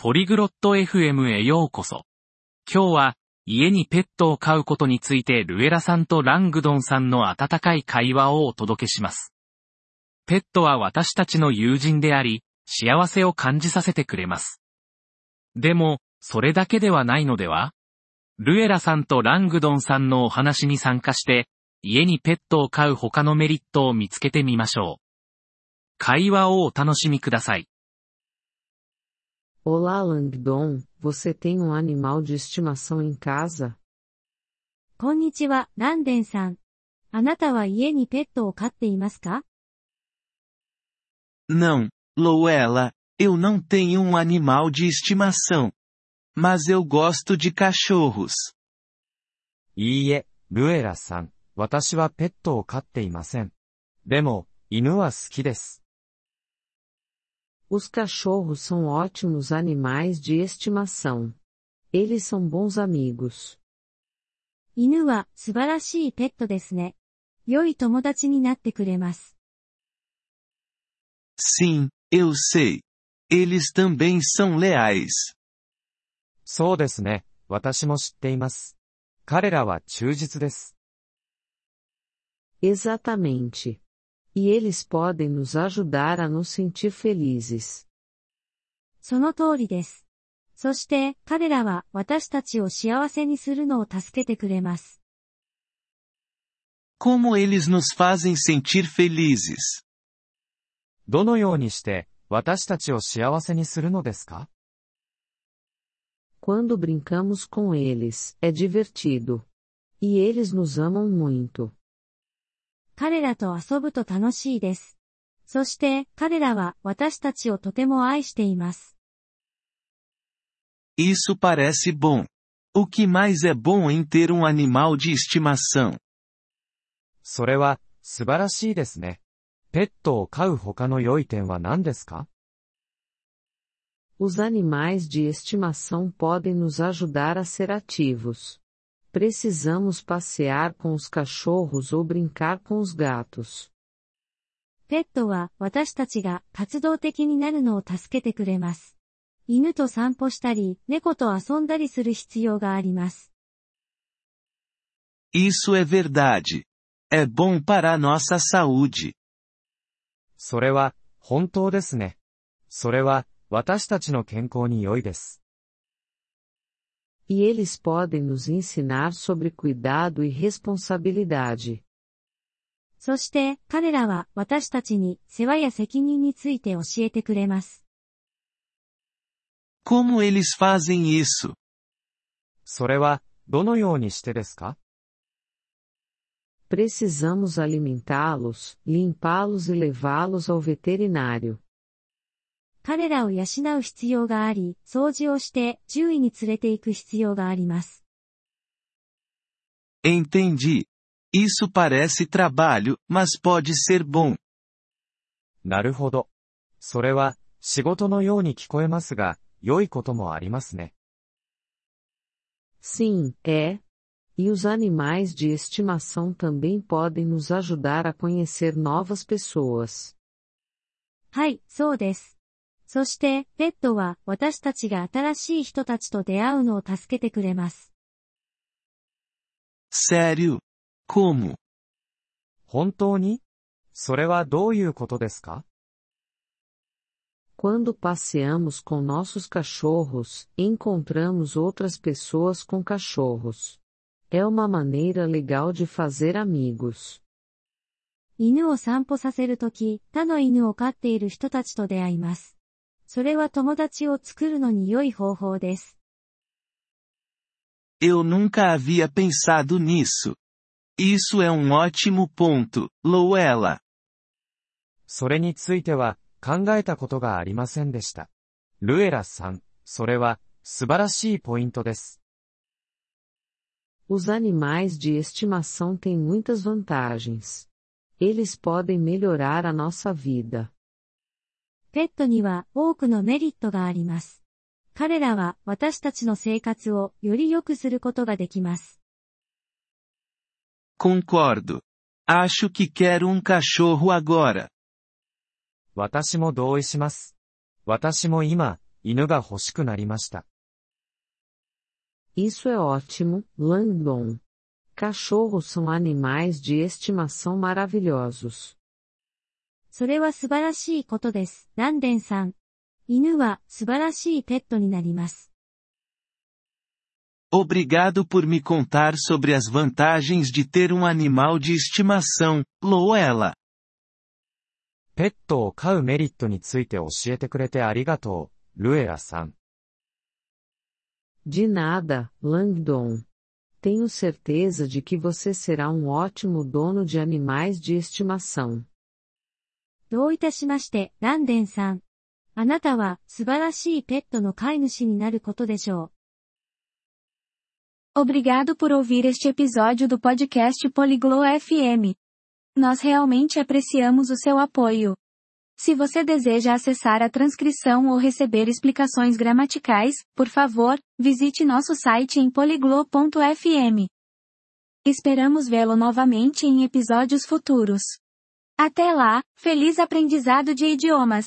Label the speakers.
Speaker 1: ポリグロット FM へようこそ。今日は、家にペットを飼うことについてルエラさんとラングドンさんの温かい会話をお届けします。ペットは私たちの友人であり、幸せを感じさせてくれます。でも、それだけではないのでは？ルエラさんとラングドンさんのお話に参加して、家にペットを飼う他のメリットを見つけてみましょう。会話をお楽しみください。
Speaker 2: Olá Langdon, você tem um animal de estimação em casa?
Speaker 3: こんにちは、ランデンさん。あなたは家にペットを飼っていますか
Speaker 4: Não, Louela, eu não tenho um animal de estimação. Mas eu gosto de cachorros.
Speaker 5: いいえ、ルエラさん、私はペットを飼っていません。でも、犬は好きです。
Speaker 2: Os cachorros são ótimos animais de estimação. Eles são bons amigos.
Speaker 3: 犬は素晴らしいペットですね。良い友達になってくれます。
Speaker 4: Sim, eu sei. Eles também são leais.
Speaker 5: そうですね、私も知っています。彼らは忠実です。
Speaker 2: Exatamente. E eles podem nos ajudar a nos sentir felizes.
Speaker 3: その通りです。そして、彼らは私たちを幸せにするのを助けてくれます。
Speaker 4: Como eles nos fazem sentir felizes?
Speaker 5: どのようにして、私たちを幸せにするのですか
Speaker 2: Quando brincamos com eles, é divertido. E eles nos amam muito.
Speaker 3: 彼らと遊ぶと楽しいです。そして、彼らは私たちをとても愛しています。
Speaker 4: Isso parece bom. O que mais é bom em ter um animal de estimação?
Speaker 5: それは、素晴らしいですね。ペットを飼う他の良い点は何ですか
Speaker 2: Os animais de estimação podem nos ajudar a ser ativos. Precisamos passear com os cachorros ou brincar com os gatos.
Speaker 3: ペットは私たちが活動的になるのを助けてくれます。犬と散歩したり、猫と遊んだりする必要があります。
Speaker 4: Isso é verdade. É bom para a nossa saúde.
Speaker 5: それは、本当ですね。それは、私たちの健康に良いです。
Speaker 2: E eles podem nos ensinar sobre cuidado e responsabilidade.
Speaker 3: そして、彼らは私たちに世話や責任について教えてくれます。
Speaker 4: Como eles fazem isso?
Speaker 5: それは、どのようにしてですか
Speaker 2: Precisamos alimentá-los, limpá-los e levá-los ao veterinário.
Speaker 3: 彼らを養う必要があり、掃除をして獣医に連れて行く必要があります。
Speaker 4: Entendi. Isso parece trabalho, mas pode ser bom.
Speaker 5: なるほど。それは、仕事のように聞こえますが、良いこともありますね。
Speaker 2: Sim, é. E os animais de estimação também podem nos ajudar a conhecer novas pessoas.
Speaker 3: はい、そうです。そして、ペットは私たちが新しい人たちと出会うのを助けてくれます。
Speaker 4: Sério? Como?
Speaker 5: 本当にそれはどういうことですか
Speaker 2: Quando passeamos com nossos cachorros, encontramos outras pessoas com cachorros. É uma maneira legal de fazer amigos.
Speaker 3: 犬を散歩させるとき、他の犬を飼っている人たちと出会います。それは友達を作るのに良い方法です。
Speaker 4: Eu nunca havia pensado nisso. Isso é um ótimo ponto, Louela.
Speaker 5: それについては、考えたことがありませんでした。ルエラさん、それは、素晴らしいポイントです。
Speaker 2: Os animais de estimação têm muitas vantagens. Eles podem melhorar a nossa vida.
Speaker 3: ペットには多くのメリットがあります。彼らは私たちの生活をより良くすることができます。
Speaker 4: Concordo. Acho que quero um cachorro agora.
Speaker 5: 私も同意します。私も今、犬が欲しくなりました。
Speaker 2: Isso é ótimo, Langdon. Cachorros são animais de estimação maravilhosos.
Speaker 3: それは素晴らしいことです、ランデンさん。犬は素晴らしいペットになります。
Speaker 4: Obrigado por me contar sobre as vantagens de ter um animal de estimação, Loela.
Speaker 5: ペットを飼うメリットについて教えてくれてありがとう、ルエラさん。
Speaker 2: De nada, Langdon. Tenho certeza de que você será um ótimo dono de animais de estimação.
Speaker 3: どういたしまして、ランデンさん。あなたは素晴らしいペットの飼い主になることでしょう。
Speaker 6: Obrigado por ouvir este episódio do podcast Poliglo FM. Nós realmente apreciamos o seu apoio. Se você deseja acessar a transcrição ou receber explicações gramaticais, por favor, visite nosso site em poliglo.fm. Esperamos vê-lo novamente em episódios futuros. Até lá, feliz aprendizado de idiomas!